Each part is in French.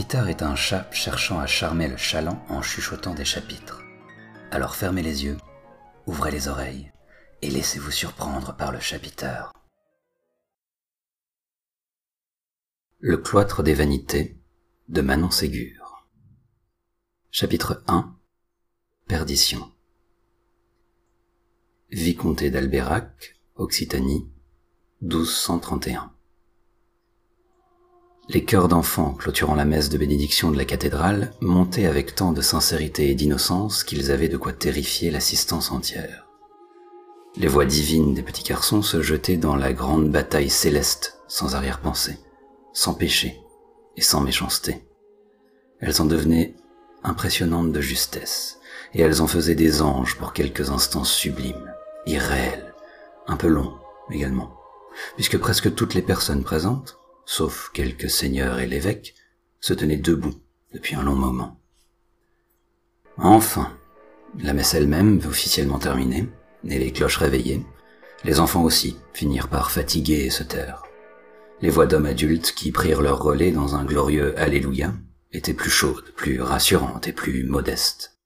Peter est un chat cherchant à charmer le chaland en chuchotant des chapitres. Alors fermez les yeux, ouvrez les oreilles et laissez-vous surprendre par le chapiteur. Le cloître des vanités de Manon Ségur. Chapitre 1 Perdition. Vicomté d'Alberac, Occitanie, 1231. Les chœurs d'enfants clôturant la messe de bénédiction de la cathédrale montaient avec tant de sincérité et d'innocence qu'ils avaient de quoi terrifier l'assistance entière. Les voix divines des petits garçons se jetaient dans la grande bataille céleste, sans arrière-pensée, sans péché et sans méchanceté. Elles en devenaient impressionnantes de justesse, et elles en faisaient des anges pour quelques instants sublimes, irréels, un peu longs également, puisque presque toutes les personnes présentes, sauf quelques seigneurs et l'évêque, se tenaient debout depuis un long moment. Enfin, la messe elle-même officiellement terminée, et les cloches réveillées, les enfants aussi finirent par fatiguer et se taire. Les voix d'hommes adultes qui prirent leur relais dans un glorieux Alléluia étaient plus chaudes, plus rassurantes et plus modestes.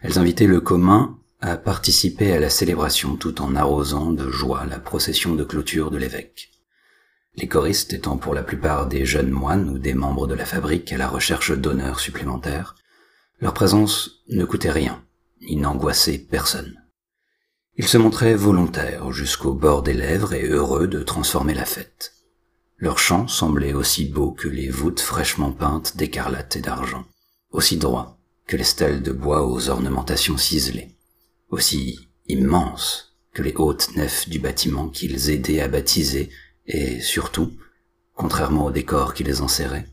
Elles invitaient le commun à participer à la célébration tout en arrosant de joie la procession de clôture de l'évêque les choristes étant pour la plupart des jeunes moines ou des membres de la fabrique à la recherche d'honneurs supplémentaires, leur présence ne coûtait rien, ni n'angoissait personne. Ils se montraient volontaires jusqu'au bord des lèvres et heureux de transformer la fête. Leur chant semblait aussi beau que les voûtes fraîchement peintes d'écarlate et d'argent, aussi droit que les stèles de bois aux ornementations ciselées, aussi immenses que les hautes nefs du bâtiment qu'ils aidaient à baptiser et surtout, contrairement au décor qui les enserrait,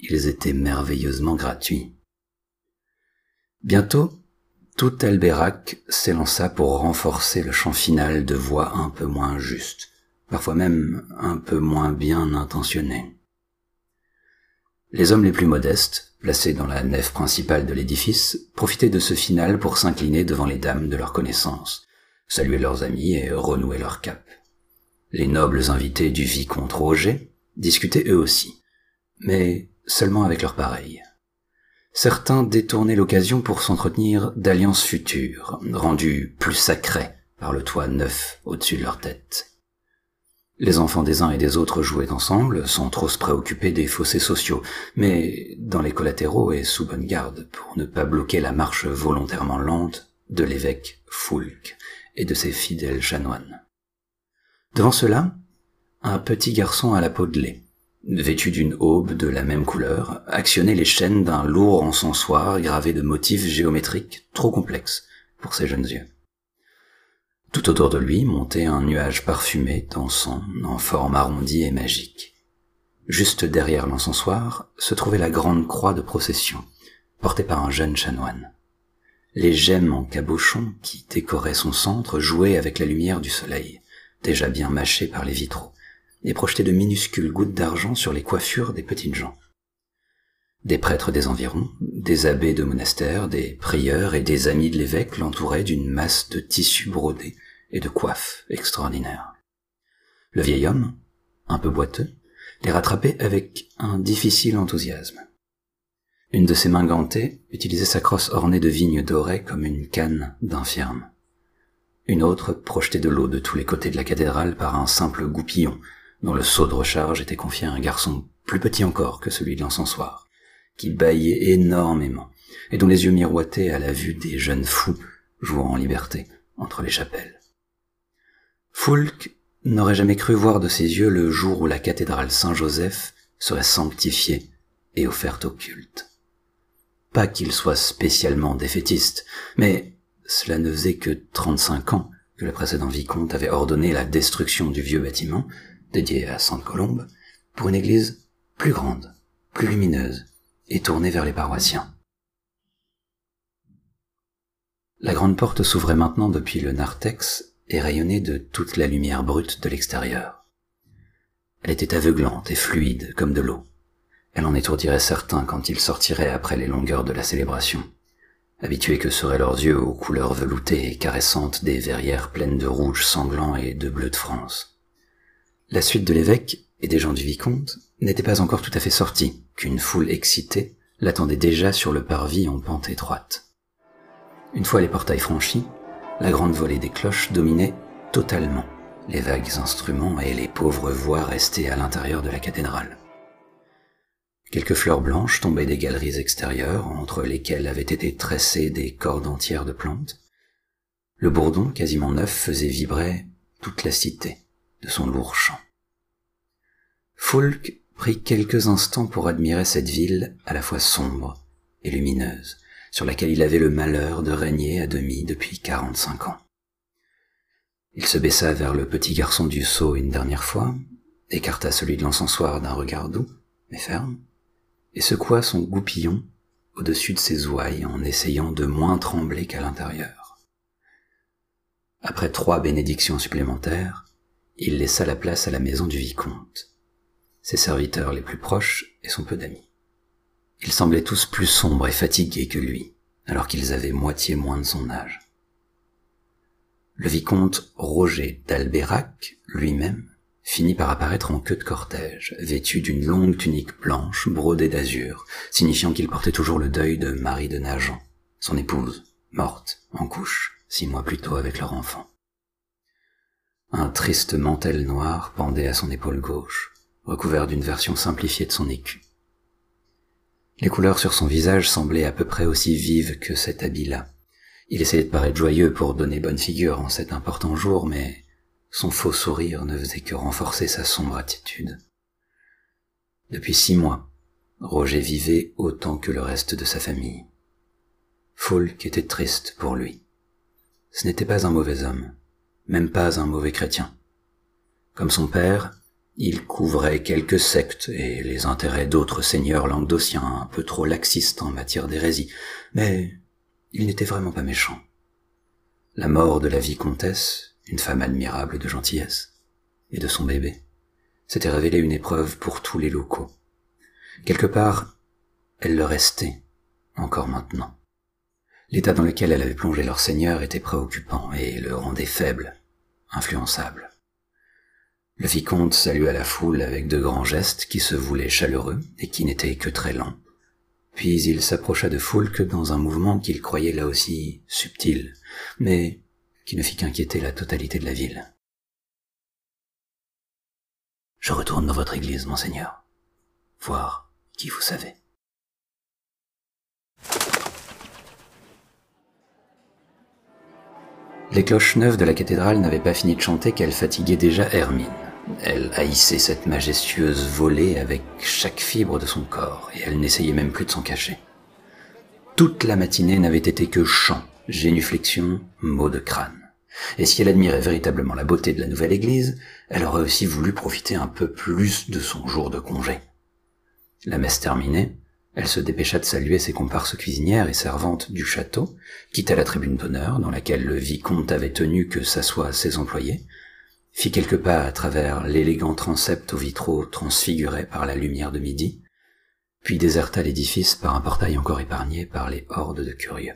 ils étaient merveilleusement gratuits. Bientôt, tout Albérac s'élança pour renforcer le chant final de voix un peu moins justes, parfois même un peu moins bien intentionnées. Les hommes les plus modestes, placés dans la nef principale de l'édifice, profitaient de ce final pour s'incliner devant les dames de leur connaissance, saluer leurs amis et renouer leur cap. Les nobles invités du vicomte Roger discutaient eux aussi, mais seulement avec leurs pareils. Certains détournaient l'occasion pour s'entretenir d'alliances futures, rendues plus sacrées par le toit neuf au-dessus de leur tête. Les enfants des uns et des autres jouaient ensemble, sans trop se préoccuper des fossés sociaux, mais dans les collatéraux et sous bonne garde, pour ne pas bloquer la marche volontairement lente de l'évêque Foulque et de ses fidèles chanoines. Devant cela, un petit garçon à la peau de lait, vêtu d'une aube de la même couleur, actionnait les chaînes d'un lourd encensoir gravé de motifs géométriques trop complexes pour ses jeunes yeux. Tout autour de lui montait un nuage parfumé, dansant, en forme arrondie et magique. Juste derrière l'encensoir se trouvait la grande croix de procession, portée par un jeune chanoine. Les gemmes en cabochon qui décoraient son centre jouaient avec la lumière du soleil déjà bien mâchés par les vitraux, et projetaient de minuscules gouttes d'argent sur les coiffures des petites gens. Des prêtres des environs, des abbés de monastères, des prieurs et des amis de l'évêque l'entouraient d'une masse de tissus brodés et de coiffes extraordinaires. Le vieil homme, un peu boiteux, les rattrapait avec un difficile enthousiasme. Une de ses mains gantées utilisait sa crosse ornée de vignes dorées comme une canne d'infirme. Une autre projetait de l'eau de tous les côtés de la cathédrale par un simple goupillon, dont le seau de recharge était confié à un garçon plus petit encore que celui de l'encensoir, qui bâillait énormément, et dont les yeux miroitaient à la vue des jeunes fous jouant en liberté entre les chapelles. Foulque n'aurait jamais cru voir de ses yeux le jour où la cathédrale Saint-Joseph serait sanctifiée et offerte au culte. Pas qu'il soit spécialement défaitiste, mais cela ne faisait que 35 ans que le précédent vicomte avait ordonné la destruction du vieux bâtiment, dédié à Sainte Colombe, pour une église plus grande, plus lumineuse et tournée vers les paroissiens. La grande porte s'ouvrait maintenant depuis le narthex et rayonnait de toute la lumière brute de l'extérieur. Elle était aveuglante et fluide comme de l'eau. Elle en étourdirait certains quand ils sortiraient après les longueurs de la célébration habitués que seraient leurs yeux aux couleurs veloutées et caressantes des verrières pleines de rouge sanglant et de bleu de France. La suite de l'évêque et des gens du vicomte n'étaient pas encore tout à fait sortis, qu'une foule excitée l'attendait déjà sur le parvis en pente étroite. Une fois les portails franchis, la grande volée des cloches dominait totalement les vagues instruments et les pauvres voix restées à l'intérieur de la cathédrale. Quelques fleurs blanches tombaient des galeries extérieures, entre lesquelles avaient été tressées des cordes entières de plantes. Le bourdon, quasiment neuf, faisait vibrer toute la cité de son lourd chant. Foulk prit quelques instants pour admirer cette ville à la fois sombre et lumineuse, sur laquelle il avait le malheur de régner à demi depuis quarante-cinq ans. Il se baissa vers le petit garçon du seau une dernière fois, écarta celui de l'encensoir d'un regard doux, mais ferme, et secoua son goupillon au-dessus de ses ouailles en essayant de moins trembler qu'à l'intérieur. Après trois bénédictions supplémentaires, il laissa la place à la maison du vicomte, ses serviteurs les plus proches et son peu d'amis. Ils semblaient tous plus sombres et fatigués que lui, alors qu'ils avaient moitié moins de son âge. Le vicomte Roger d'Alberac, lui-même, finit par apparaître en queue de cortège, vêtu d'une longue tunique blanche brodée d'azur, signifiant qu'il portait toujours le deuil de Marie de Nagent, son épouse, morte, en couche, six mois plus tôt avec leur enfant. Un triste mantel noir pendait à son épaule gauche, recouvert d'une version simplifiée de son écu. Les couleurs sur son visage semblaient à peu près aussi vives que cet habit-là. Il essayait de paraître joyeux pour donner bonne figure en cet important jour, mais son faux sourire ne faisait que renforcer sa sombre attitude. Depuis six mois, Roger vivait autant que le reste de sa famille. Foulk était triste pour lui. Ce n'était pas un mauvais homme, même pas un mauvais chrétien. Comme son père, il couvrait quelques sectes et les intérêts d'autres seigneurs languedociens un peu trop laxistes en matière d'hérésie, mais il n'était vraiment pas méchant. La mort de la vicomtesse une femme admirable de gentillesse, et de son bébé, s'était révélée une épreuve pour tous les locaux. Quelque part, elle le restait, encore maintenant. L'état dans lequel elle avait plongé leur seigneur était préoccupant et le rendait faible, influençable. Le vicomte salua la foule avec de grands gestes qui se voulaient chaleureux et qui n'étaient que très lents. Puis il s'approcha de Foulque dans un mouvement qu'il croyait là aussi subtil, mais qui ne fit qu'inquiéter la totalité de la ville. Je retourne dans votre église, monseigneur, voir qui vous savez. Les cloches neuves de la cathédrale n'avaient pas fini de chanter qu'elles fatiguaient déjà Hermine. Elle haïssait cette majestueuse volée avec chaque fibre de son corps, et elle n'essayait même plus de s'en cacher. Toute la matinée n'avait été que chant, génuflexion, mots de crâne. Et si elle admirait véritablement la beauté de la nouvelle église, elle aurait aussi voulu profiter un peu plus de son jour de congé. La messe terminée, elle se dépêcha de saluer ses comparses cuisinières et servantes du château, quitta la tribune d'honneur dans laquelle le vicomte avait tenu que s'assoient ses employés, fit quelques pas à travers l'élégant transept aux vitraux transfigurés par la lumière de midi, puis déserta l'édifice par un portail encore épargné par les hordes de curieux.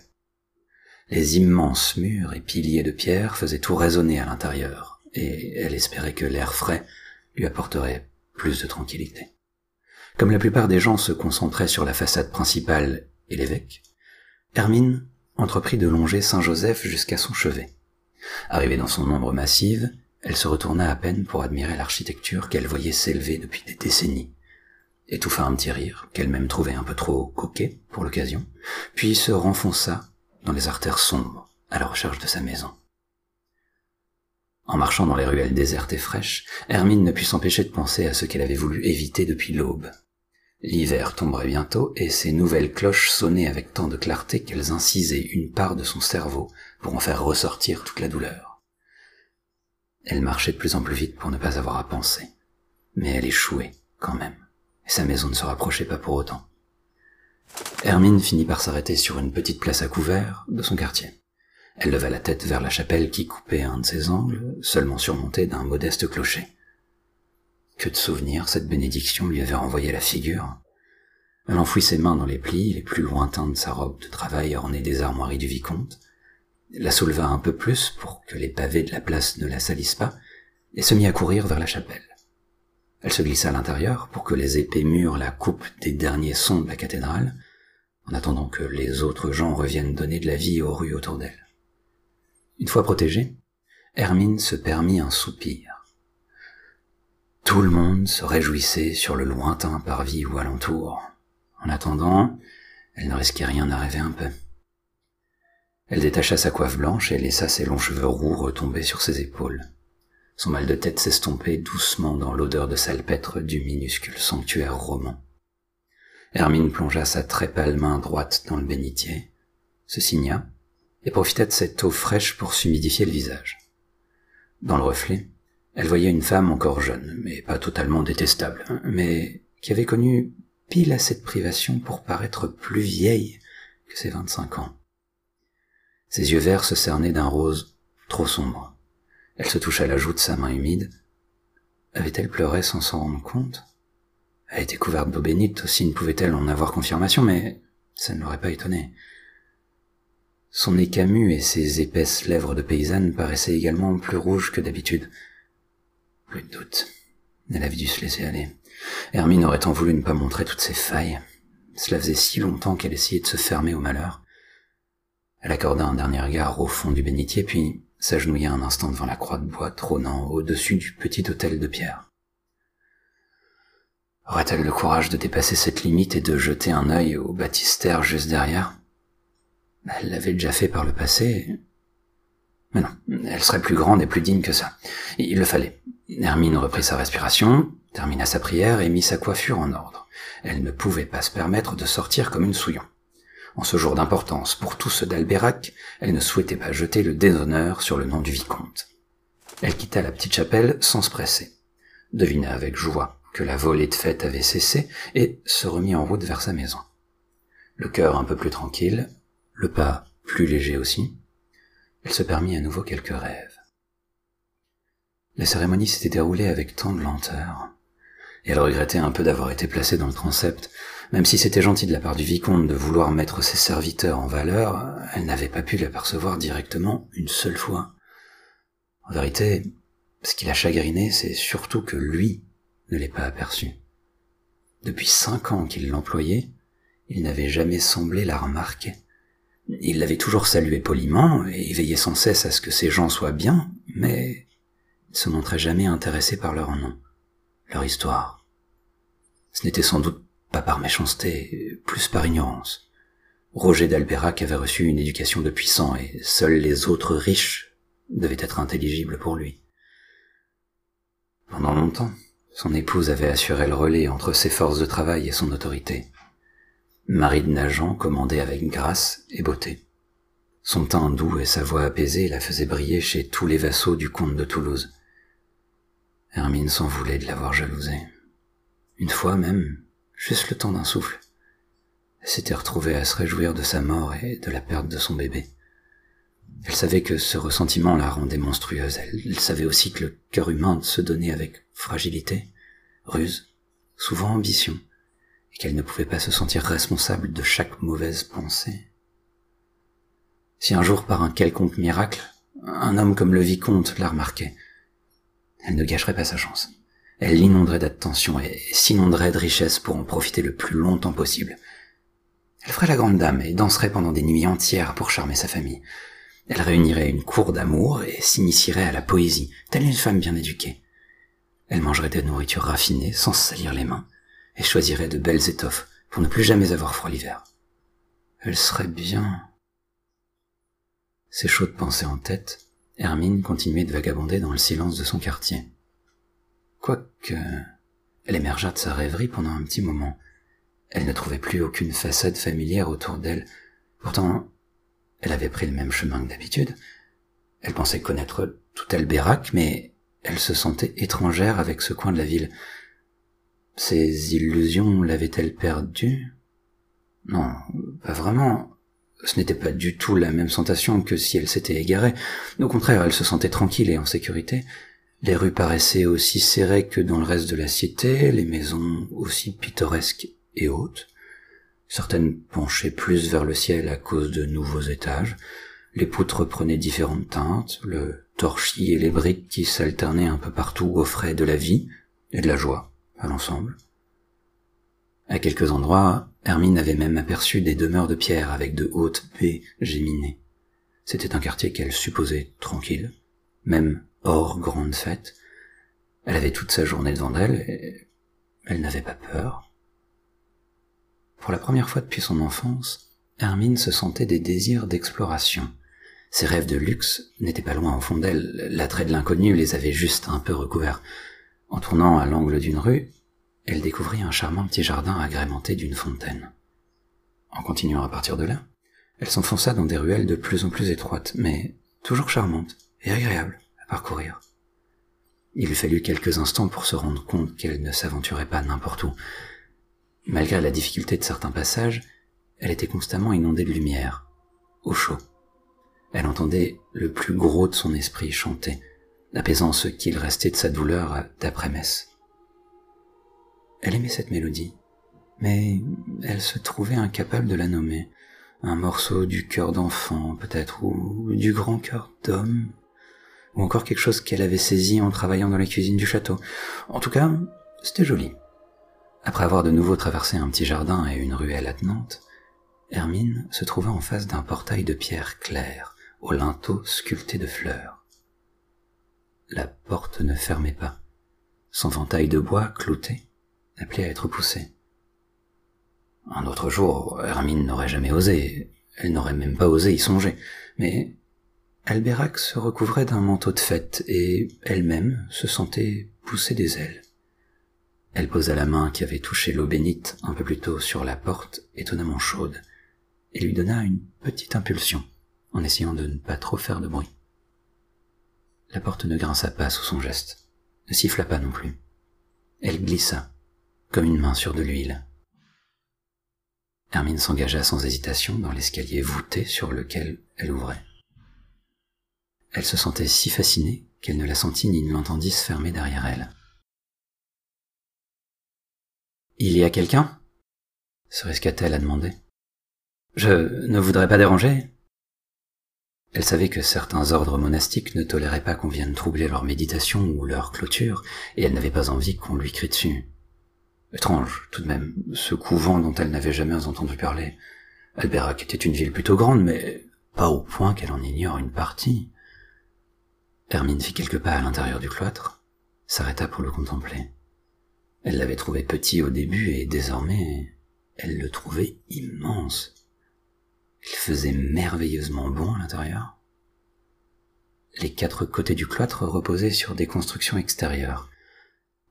Les immenses murs et piliers de pierre faisaient tout résonner à l'intérieur, et elle espérait que l'air frais lui apporterait plus de tranquillité. Comme la plupart des gens se concentraient sur la façade principale et l'évêque, Hermine entreprit de longer Saint-Joseph jusqu'à son chevet. Arrivée dans son ombre massive, elle se retourna à peine pour admirer l'architecture qu'elle voyait s'élever depuis des décennies, étouffa un petit rire qu'elle-même trouvait un peu trop coquet pour l'occasion, puis se renfonça dans les artères sombres, à la recherche de sa maison. En marchant dans les ruelles désertes et fraîches, Hermine ne put s'empêcher de penser à ce qu'elle avait voulu éviter depuis l'aube. L'hiver tomberait bientôt et ces nouvelles cloches sonnaient avec tant de clarté qu'elles incisaient une part de son cerveau pour en faire ressortir toute la douleur. Elle marchait de plus en plus vite pour ne pas avoir à penser, mais elle échouait quand même, et sa maison ne se rapprochait pas pour autant. Hermine finit par s'arrêter sur une petite place à couvert de son quartier. Elle leva la tête vers la chapelle qui coupait un de ses angles, seulement surmontée d'un modeste clocher. Que de souvenirs cette bénédiction lui avait renvoyé la figure. Elle enfouit ses mains dans les plis les plus lointains de sa robe de travail ornée des armoiries du vicomte, la souleva un peu plus pour que les pavés de la place ne la salissent pas, et se mit à courir vers la chapelle. Elle se glissa à l'intérieur pour que les épais murs la coupent des derniers sons de la cathédrale, en attendant que les autres gens reviennent donner de la vie aux rues autour d'elle. Une fois protégée, Hermine se permit un soupir. Tout le monde se réjouissait sur le lointain parvis ou alentour. En attendant, elle ne risquait rien à rêver un peu. Elle détacha sa coiffe blanche et laissa ses longs cheveux roux retomber sur ses épaules. Son mal de tête s'estompait doucement dans l'odeur de salpêtre du minuscule sanctuaire roman. Hermine plongea sa très pâle main droite dans le bénitier, se signa, et profita de cette eau fraîche pour s'humidifier le visage. Dans le reflet, elle voyait une femme encore jeune, mais pas totalement détestable, mais qui avait connu pile assez de privation pour paraître plus vieille que ses vingt-cinq ans. Ses yeux verts se cernaient d'un rose trop sombre. Elle se toucha la joue de sa main humide. Avait-elle pleuré sans s'en rendre compte? Elle était couverte d'eau bénite, aussi ne pouvait-elle en avoir confirmation, mais ça ne l'aurait pas étonnée. Son nez camus et ses épaisses lèvres de paysanne paraissaient également plus rouges que d'habitude. Plus de doute. Elle avait dû se laisser aller. Hermine aurait tant voulu ne pas montrer toutes ses failles. Cela faisait si longtemps qu'elle essayait de se fermer au malheur. Elle accorda un dernier regard au fond du bénitier, puis s'agenouilla un instant devant la croix de bois trônant au-dessus du petit hôtel de pierre. Aurait-elle le courage de dépasser cette limite et de jeter un œil au baptistère juste derrière? Elle l'avait déjà fait par le passé. Mais non, elle serait plus grande et plus digne que ça. Il le fallait. Hermine reprit sa respiration, termina sa prière et mit sa coiffure en ordre. Elle ne pouvait pas se permettre de sortir comme une souillon. En ce jour d'importance pour tous ceux d'Alberac, elle ne souhaitait pas jeter le déshonneur sur le nom du vicomte. Elle quitta la petite chapelle sans se presser, devina avec joie que la volée de fête avait cessé et se remit en route vers sa maison. Le cœur un peu plus tranquille, le pas plus léger aussi, elle se permit à nouveau quelques rêves. La cérémonie s'était déroulée avec tant de lenteur, et elle regrettait un peu d'avoir été placée dans le transept, même si c'était gentil de la part du vicomte de vouloir mettre ses serviteurs en valeur, elle n'avait pas pu l'apercevoir directement une seule fois. En vérité, ce qui l'a chagriné, c'est surtout que lui ne l'ait pas aperçu. Depuis cinq ans qu'il l'employait, il n'avait jamais semblé la remarquer. Il l'avait toujours salué poliment et veillait sans cesse à ce que ces gens soient bien, mais il se montrait jamais intéressé par leur nom, leur histoire. Ce n'était sans doute pas par méchanceté, plus par ignorance. Roger d'Alberac avait reçu une éducation de puissant et seuls les autres riches devaient être intelligibles pour lui. Pendant longtemps, son épouse avait assuré le relais entre ses forces de travail et son autorité. Marie de Nagent commandait avec grâce et beauté. Son teint doux et sa voix apaisée la faisaient briller chez tous les vassaux du comte de Toulouse. Hermine s'en voulait de l'avoir jalousée. Une fois même, juste le temps d'un souffle. Elle s'était retrouvée à se réjouir de sa mort et de la perte de son bébé. Elle savait que ce ressentiment la rendait monstrueuse. Elle, savait aussi que le cœur humain se donnait avec fragilité, ruse, souvent ambition, et qu'elle ne pouvait pas se sentir responsable de chaque mauvaise pensée. Si un jour, par un quelconque miracle, un homme comme le vicomte la remarquait, elle ne gâcherait pas sa chance. Elle l'inonderait d'attention et s'inonderait de richesses pour en profiter le plus longtemps possible. Elle ferait la grande dame et danserait pendant des nuits entières pour charmer sa famille. Elle réunirait une cour d'amour et s'initierait à la poésie, telle une femme bien éduquée. Elle mangerait des nourritures raffinées sans salir les mains et choisirait de belles étoffes pour ne plus jamais avoir froid l'hiver. Elle serait bien. Ces chaudes pensées en tête, Hermine continuait de vagabonder dans le silence de son quartier. Quoique, elle émergea de sa rêverie pendant un petit moment. Elle ne trouvait plus aucune façade familière autour d'elle. Pourtant, elle avait pris le même chemin que d'habitude. Elle pensait connaître tout Albérac, mais elle se sentait étrangère avec ce coin de la ville. Ses illusions l'avaient-elles perdue? Non, pas vraiment. Ce n'était pas du tout la même sensation que si elle s'était égarée. Au contraire, elle se sentait tranquille et en sécurité. Les rues paraissaient aussi serrées que dans le reste de la cité, les maisons aussi pittoresques et hautes. Certaines penchaient plus vers le ciel à cause de nouveaux étages. Les poutres prenaient différentes teintes, le torchis et les briques qui s'alternaient un peu partout offraient de la vie et de la joie. à l'ensemble. À quelques endroits, Hermine avait même aperçu des demeures de pierre avec de hautes baies géminées. C'était un quartier qu'elle supposait tranquille, même hors grande fête. Elle avait toute sa journée devant elle et elle n'avait pas peur. Pour la première fois depuis son enfance, Hermine se sentait des désirs d'exploration. Ses rêves de luxe n'étaient pas loin au fond d'elle, l'attrait de l'inconnu les avait juste un peu recouverts. En tournant à l'angle d'une rue, elle découvrit un charmant petit jardin agrémenté d'une fontaine. En continuant à partir de là, elle s'enfonça dans des ruelles de plus en plus étroites, mais toujours charmantes et agréables parcourir. Il lui fallut quelques instants pour se rendre compte qu'elle ne s'aventurait pas n'importe où. Malgré la difficulté de certains passages, elle était constamment inondée de lumière, au chaud. Elle entendait le plus gros de son esprit chanter, apaisant ce qu'il restait de sa douleur d'après-messe. Elle aimait cette mélodie, mais elle se trouvait incapable de la nommer. Un morceau du cœur d'enfant, peut-être, ou du grand cœur d'homme, ou encore quelque chose qu'elle avait saisi en travaillant dans la cuisine du château. En tout cas, c'était joli. Après avoir de nouveau traversé un petit jardin et une ruelle attenante, Hermine se trouva en face d'un portail de pierre claire, au linteau sculpté de fleurs. La porte ne fermait pas. Son ventail de bois clouté appelait à être poussé. Un autre jour, Hermine n'aurait jamais osé, elle n'aurait même pas osé y songer, mais Albérac se recouvrait d'un manteau de fête et elle-même se sentait pousser des ailes. Elle posa la main qui avait touché l'eau bénite un peu plus tôt sur la porte, étonnamment chaude et lui donna une petite impulsion, en essayant de ne pas trop faire de bruit. La porte ne grinça pas sous son geste, ne siffla pas non plus. Elle glissa, comme une main sur de l'huile. Hermine s'engagea sans hésitation dans l'escalier voûté sur lequel elle ouvrait. Elle se sentait si fascinée qu'elle ne la sentit ni ne l'entendit se fermer derrière elle. Il y a quelqu'un? se risqua-t-elle à demander. Je ne voudrais pas déranger. Elle savait que certains ordres monastiques ne toléraient pas qu'on vienne troubler leur méditation ou leur clôture, et elle n'avait pas envie qu'on lui crie dessus. Étrange, tout de même, ce couvent dont elle n'avait jamais entendu parler. Alberac était une ville plutôt grande, mais pas au point qu'elle en ignore une partie. Hermine fit quelques pas à l'intérieur du cloître, s'arrêta pour le contempler. Elle l'avait trouvé petit au début et désormais elle le trouvait immense. Il faisait merveilleusement bon à l'intérieur. Les quatre côtés du cloître reposaient sur des constructions extérieures.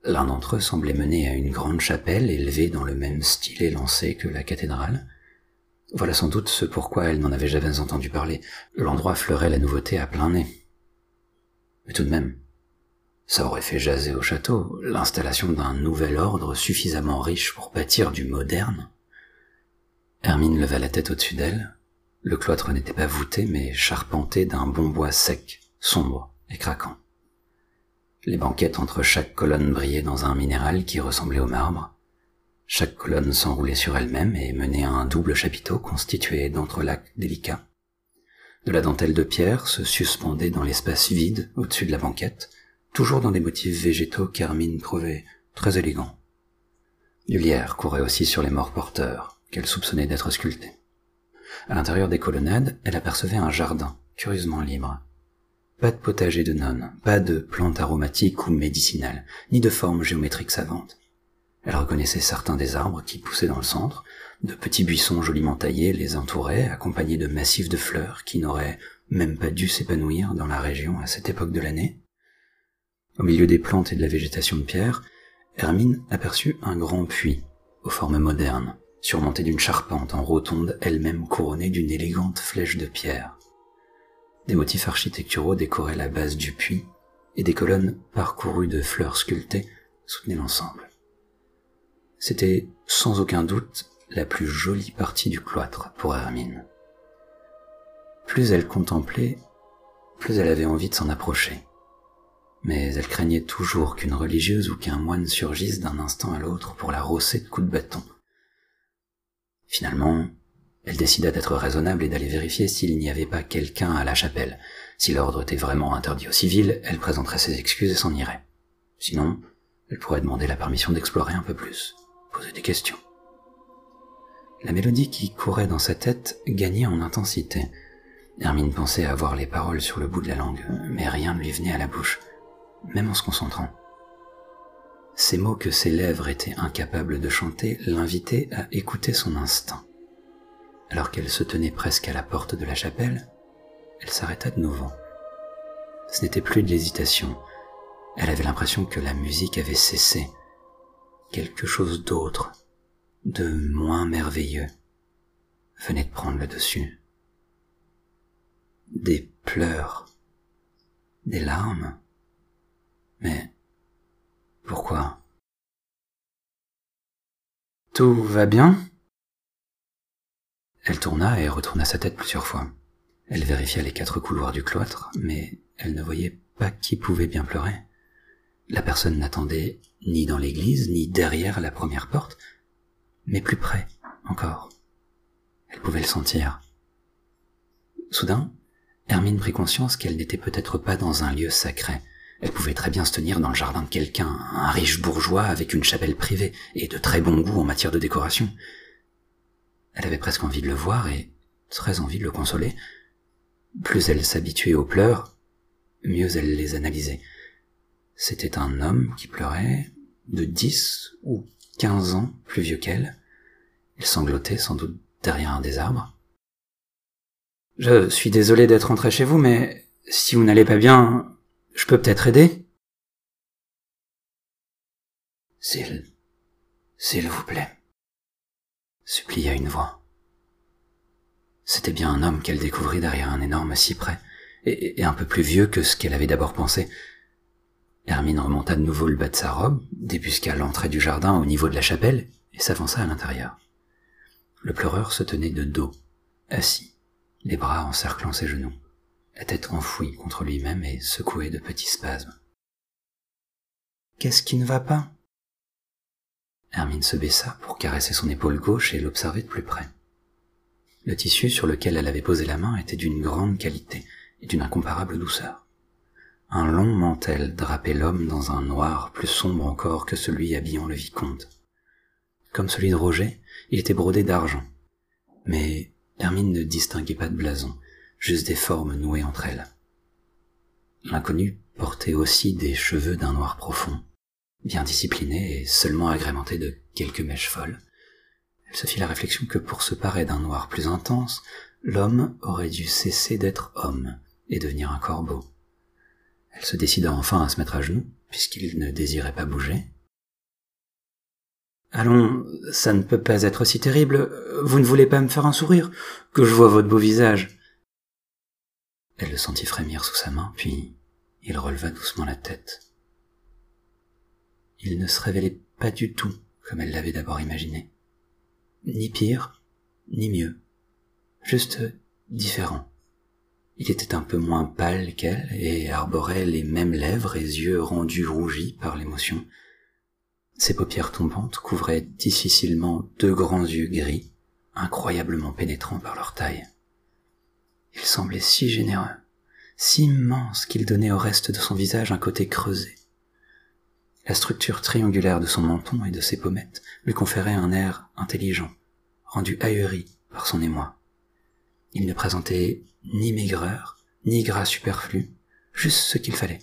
L'un d'entre eux semblait mener à une grande chapelle élevée dans le même style élancé que la cathédrale. Voilà sans doute ce pourquoi elle n'en avait jamais entendu parler. L'endroit fleurait la nouveauté à plein nez. Mais tout de même, ça aurait fait jaser au château l'installation d'un nouvel ordre suffisamment riche pour bâtir du moderne. Hermine leva la tête au-dessus d'elle, le cloître n'était pas voûté, mais charpenté d'un bon bois sec, sombre et craquant. Les banquettes entre chaque colonne brillaient dans un minéral qui ressemblait au marbre. Chaque colonne s'enroulait sur elle-même et menait à un double chapiteau constitué d'entrelacs délicats. De la dentelle de pierre se suspendait dans l'espace vide au-dessus de la banquette, toujours dans des motifs végétaux qu'Hermine trouvait très élégants. Du lierre courait aussi sur les morts porteurs, qu'elle soupçonnait d'être sculptés. À l'intérieur des colonnades, elle apercevait un jardin, curieusement libre. Pas de potager de nonnes, pas de plantes aromatiques ou médicinales, ni de formes géométriques savantes. Elle reconnaissait certains des arbres qui poussaient dans le centre, de petits buissons joliment taillés les entouraient, accompagnés de massifs de fleurs qui n'auraient même pas dû s'épanouir dans la région à cette époque de l'année. Au milieu des plantes et de la végétation de pierre, Hermine aperçut un grand puits, aux formes modernes, surmontée d'une charpente en rotonde elle-même couronnée d'une élégante flèche de pierre. Des motifs architecturaux décoraient la base du puits, et des colonnes parcourues de fleurs sculptées soutenaient l'ensemble. C'était sans aucun doute la plus jolie partie du cloître pour Hermine. Plus elle contemplait, plus elle avait envie de s'en approcher. Mais elle craignait toujours qu'une religieuse ou qu'un moine surgisse d'un instant à l'autre pour la rosser de coups de bâton. Finalement, elle décida d'être raisonnable et d'aller vérifier s'il n'y avait pas quelqu'un à la chapelle. Si l'ordre était vraiment interdit aux civils, elle présenterait ses excuses et s'en irait. Sinon, Elle pourrait demander la permission d'explorer un peu plus, poser des questions. La mélodie qui courait dans sa tête gagnait en intensité. Hermine pensait avoir les paroles sur le bout de la langue, mais rien ne lui venait à la bouche, même en se concentrant. Ces mots que ses lèvres étaient incapables de chanter l'invitaient à écouter son instinct. Alors qu'elle se tenait presque à la porte de la chapelle, elle s'arrêta de nouveau. Ce n'était plus de l'hésitation. Elle avait l'impression que la musique avait cessé. Quelque chose d'autre, de moins merveilleux, venait de prendre le dessus. Des pleurs, des larmes. Mais pourquoi? Tout va bien? Elle tourna et retourna sa tête plusieurs fois. Elle vérifia les quatre couloirs du cloître, mais elle ne voyait pas qui pouvait bien pleurer. La personne n'attendait ni dans l'église, ni derrière la première porte, mais plus près encore. Elle pouvait le sentir. Soudain, Hermine prit conscience qu'elle n'était peut-être pas dans un lieu sacré. Elle pouvait très bien se tenir dans le jardin de quelqu'un, un riche bourgeois avec une chapelle privée et de très bon goût en matière de décoration. Elle avait presque envie de le voir et très envie de le consoler, plus elle s'habituait aux pleurs, mieux elle les analysait. C'était un homme qui pleurait, de dix ou quinze ans plus vieux qu'elle. Il sanglotait sans doute derrière un des arbres. Je suis désolé d'être rentré chez vous, mais si vous n'allez pas bien, je peux peut-être aider S'il, s'il vous plaît, supplia une voix. C'était bien un homme qu'elle découvrit derrière un énorme cyprès, et, un peu plus vieux que ce qu'elle avait d'abord pensé. Hermine remonta de nouveau le bas de sa robe, débusqua l'entrée du jardin au niveau de la chapelle, et s'avança à l'intérieur. Le pleureur se tenait de dos, assis, les bras encerclant ses genoux, la tête enfouie contre lui-même et secouée de petits spasmes. Qu'est-ce qui ne va pas? Hermine se baissa pour caresser son épaule gauche et l'observer de plus près. Le tissu sur lequel elle avait posé la main était d'une grande qualité et d'une incomparable douceur. Un long mantel drapait l'homme dans un noir plus sombre encore que celui habillant le vicomte. Comme celui de Roger, il était brodé d'argent. Mais Hermine ne distinguait pas de blason, juste des formes nouées entre elles. L'inconnu portait aussi des cheveux d'un noir profond, bien disciplinés et seulement agrémentés de quelques mèches folles, elle se fit la réflexion que pour se parer d'un noir plus intense, l'homme aurait dû cesser d'être homme et devenir un corbeau. Elle se décida enfin à se mettre à genoux, puisqu'il ne désirait pas bouger. Allons, ça ne peut pas être si terrible. Vous ne voulez pas me faire un sourire, que je vois votre beau visage. Elle le sentit frémir sous sa main, puis il releva doucement la tête. Il ne se révélait pas du tout comme elle l'avait d'abord imaginé ni pire, ni mieux, juste différent. Il était un peu moins pâle qu'elle et arborait les mêmes lèvres et yeux rendus rougis par l'émotion. Ses paupières tombantes couvraient difficilement deux grands yeux gris, incroyablement pénétrants par leur taille. Il semblait si généreux, si immense qu'il donnait au reste de son visage un côté creusé. La structure triangulaire de son menton et de ses pommettes lui conférait un air intelligent, rendu ahuri par son émoi. Il ne présentait ni maigreur, ni gras superflu, juste ce qu'il fallait.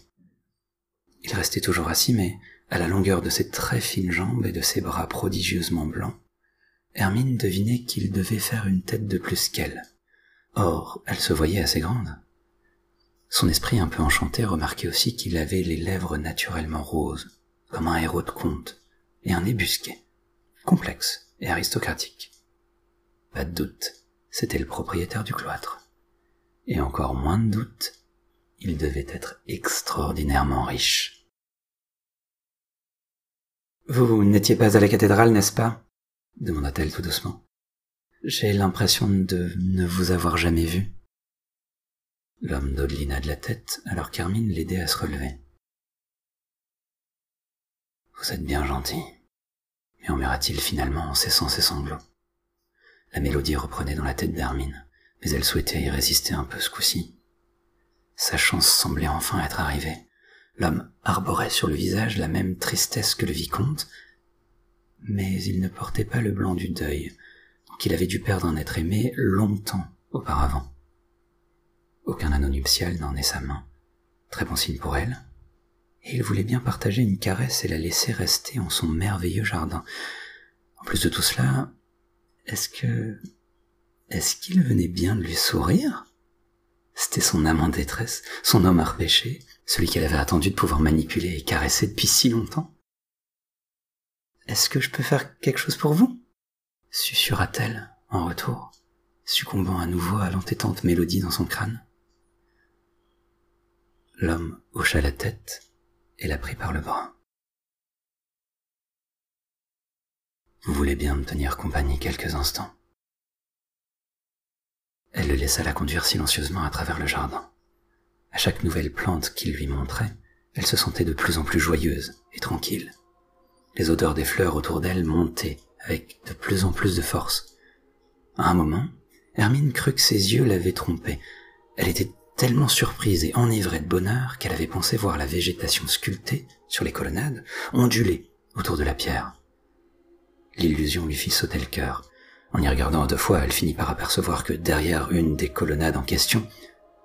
Il restait toujours assis, mais à la longueur de ses très fines jambes et de ses bras prodigieusement blancs, Hermine devinait qu'il devait faire une tête de plus qu'elle. Or, elle se voyait assez grande. Son esprit un peu enchanté remarquait aussi qu'il avait les lèvres naturellement roses, comme un héros de conte, et un ébusquet, complexe et aristocratique. Pas de doute, c'était le propriétaire du cloître. Et encore moins de doute, il devait être extraordinairement riche. Vous n'étiez pas à la cathédrale, n'est-ce pas? demanda-t-elle tout doucement. J'ai l'impression de ne vous avoir jamais vu. L'homme dodelina de la tête alors Carmine l'aidait à se relever. Vous êtes bien gentil, murmura-t-il finalement en cessant ses sanglots. La mélodie reprenait dans la tête d'Hermine, mais elle souhaitait y résister un peu ce coup-ci. Sa chance semblait enfin être arrivée. L'homme arborait sur le visage la même tristesse que le vicomte, mais il ne portait pas le blanc du deuil qu'il avait dû perdre un être aimé longtemps auparavant. Aucun anneau nuptial n'en est sa main, très bon signe pour elle, et il voulait bien partager une caresse et la laisser rester en son merveilleux jardin. En plus de tout cela, est-ce que... est-ce qu'il venait bien de lui sourire? C'était son amant en détresse, son homme à celui qu'elle avait attendu de pouvoir manipuler et caresser depuis si longtemps. Est-ce que je peux faire quelque chose pour vous? susurra-t-elle en retour, succombant à nouveau à l'entêtante mélodie dans son crâne. L'homme hocha la tête et la prit par le bras. Vous voulez bien me tenir compagnie quelques instants? Elle le laissa la conduire silencieusement à travers le jardin. À chaque nouvelle plante qu'il lui montrait, elle se sentait de plus en plus joyeuse et tranquille. Les odeurs des fleurs autour d'elle montaient avec de plus en plus de force. À un moment, Hermine crut que ses yeux l'avaient trompée. Elle était tellement surprise et enivrée de bonheur qu'elle avait pensé voir la végétation sculptée sur les colonnades onduler autour de la pierre. L'illusion lui fit sauter le cœur. En y regardant à deux fois, elle finit par apercevoir que derrière une des colonnades en question,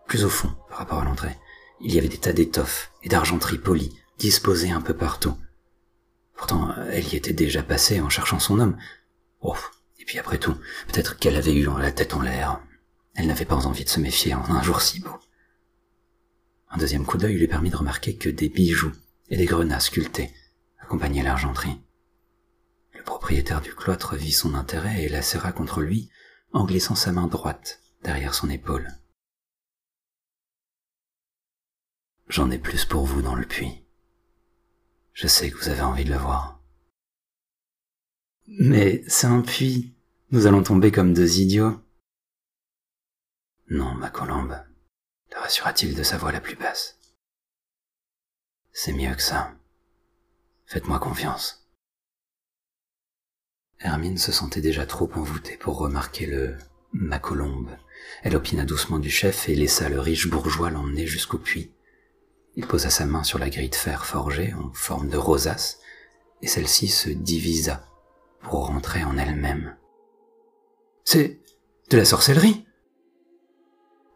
plus au fond par rapport à l'entrée, il y avait des tas d'étoffes et d'argenterie polies disposées un peu partout. Pourtant, elle y était déjà passée en cherchant son homme. Oh, et puis après tout, peut-être qu'elle avait eu la tête en l'air. Elle n'avait pas envie de se méfier en un jour si beau. Un deuxième coup d'œil lui permit de remarquer que des bijoux et des grenats sculptés accompagnaient l'argenterie. Le propriétaire du cloître vit son intérêt et la serra contre lui en glissant sa main droite derrière son épaule. J'en ai plus pour vous dans le puits. Je sais que vous avez envie de le voir. Mais c'est un puits. Nous allons tomber comme deux idiots. Non, ma colombe, le rassura-t-il de sa voix la plus basse? C'est mieux que ça. Faites-moi confiance. Hermine se sentait déjà trop envoûtée pour remarquer le ma colombe. Elle opina doucement du chef et laissa le riche bourgeois l'emmener jusqu'au puits. Il posa sa main sur la grille de fer forgée en forme de rosace, et celle-ci se divisa pour rentrer en elle-même. C'est de la sorcellerie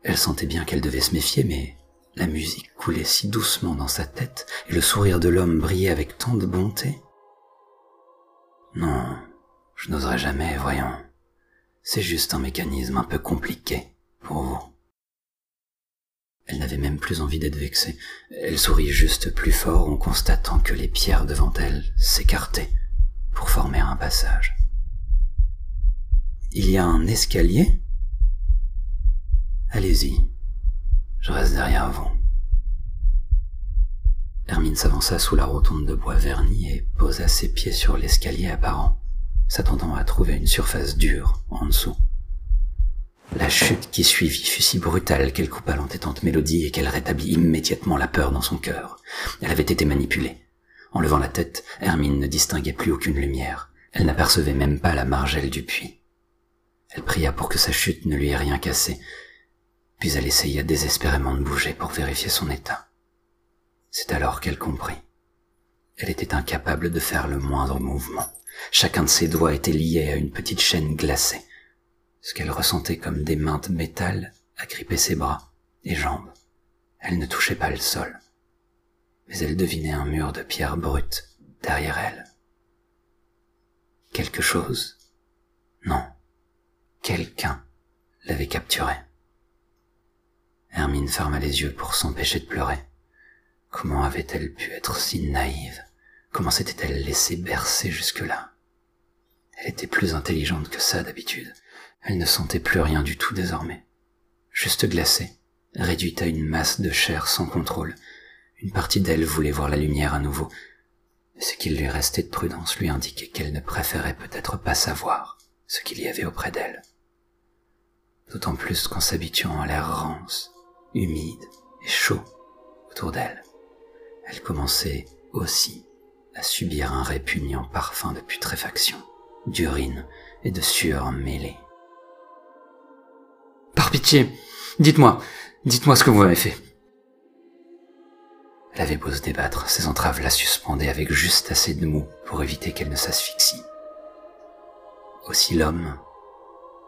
Elle sentait bien qu'elle devait se méfier, mais la musique coulait si doucement dans sa tête, et le sourire de l'homme brillait avec tant de bonté. Non, je n'oserais jamais, voyons. C'est juste un mécanisme un peu compliqué pour vous. Elle n'avait même plus envie d'être vexée. Elle sourit juste plus fort en constatant que les pierres devant elle s'écartaient pour former un passage. Il y a un escalier? Allez-y, je reste derrière vous. Hermine s'avança sous la rotonde de bois verni et posa ses pieds sur l'escalier apparent, s'attendant à trouver une surface dure en dessous. La chute qui suivit fut si brutale qu'elle coupa l'entêtante mélodie et qu'elle rétablit immédiatement la peur dans son cœur. Elle avait été manipulée. En levant la tête, Hermine ne distinguait plus aucune lumière. Elle n'apercevait même pas la margelle du puits. Elle pria pour que sa chute ne lui ait rien cassé, puis elle essaya désespérément de bouger pour vérifier son état. C'est alors qu'elle comprit. Elle était incapable de faire le moindre mouvement. Chacun de ses doigts était lié à une petite chaîne glacée ce qu'elle ressentait comme des mains de métal agrippaient ses bras et jambes. Elle ne touchait pas le sol, mais elle devinait un mur de pierre brute derrière elle. Quelque chose, non, quelqu'un l'avait capturée. Hermine ferma les yeux pour s'empêcher de pleurer. Comment avait-elle pu être si naïve? Comment s'était-elle laissée bercer jusque-là? Elle était plus intelligente que ça d'habitude. Elle ne sentait plus rien du tout désormais, juste glacée, réduite à une masse de chair sans contrôle. Une partie d'elle voulait voir la lumière à nouveau, ce qu'il lui restait de prudence lui indiquait qu'elle ne préférait peut-être pas savoir ce qu'il y avait auprès d'elle. D'autant plus qu'en s'habituant à l'air rance, humide et chaud autour d'elle, elle commençait aussi à subir un répugnant parfum de putréfaction, d'urine et de sueur mêlée. Par pitié, dites-moi, dites-moi ce que vous m'avez fait. Elle avait beau se débattre, ses entraves la suspendaient avec juste assez de mou pour éviter qu'elle ne s'asphyxie. Aussi l'homme,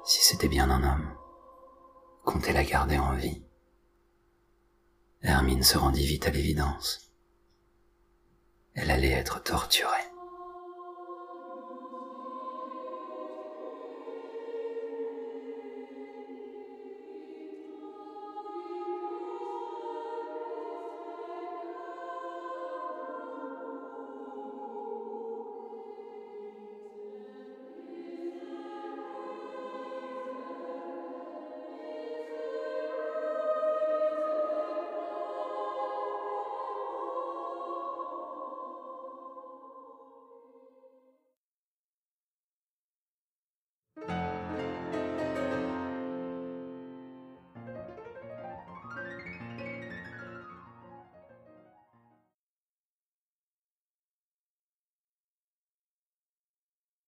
si c'était bien un homme, comptait la garder en vie. Hermine se rendit vite à l'évidence. Elle allait être torturée.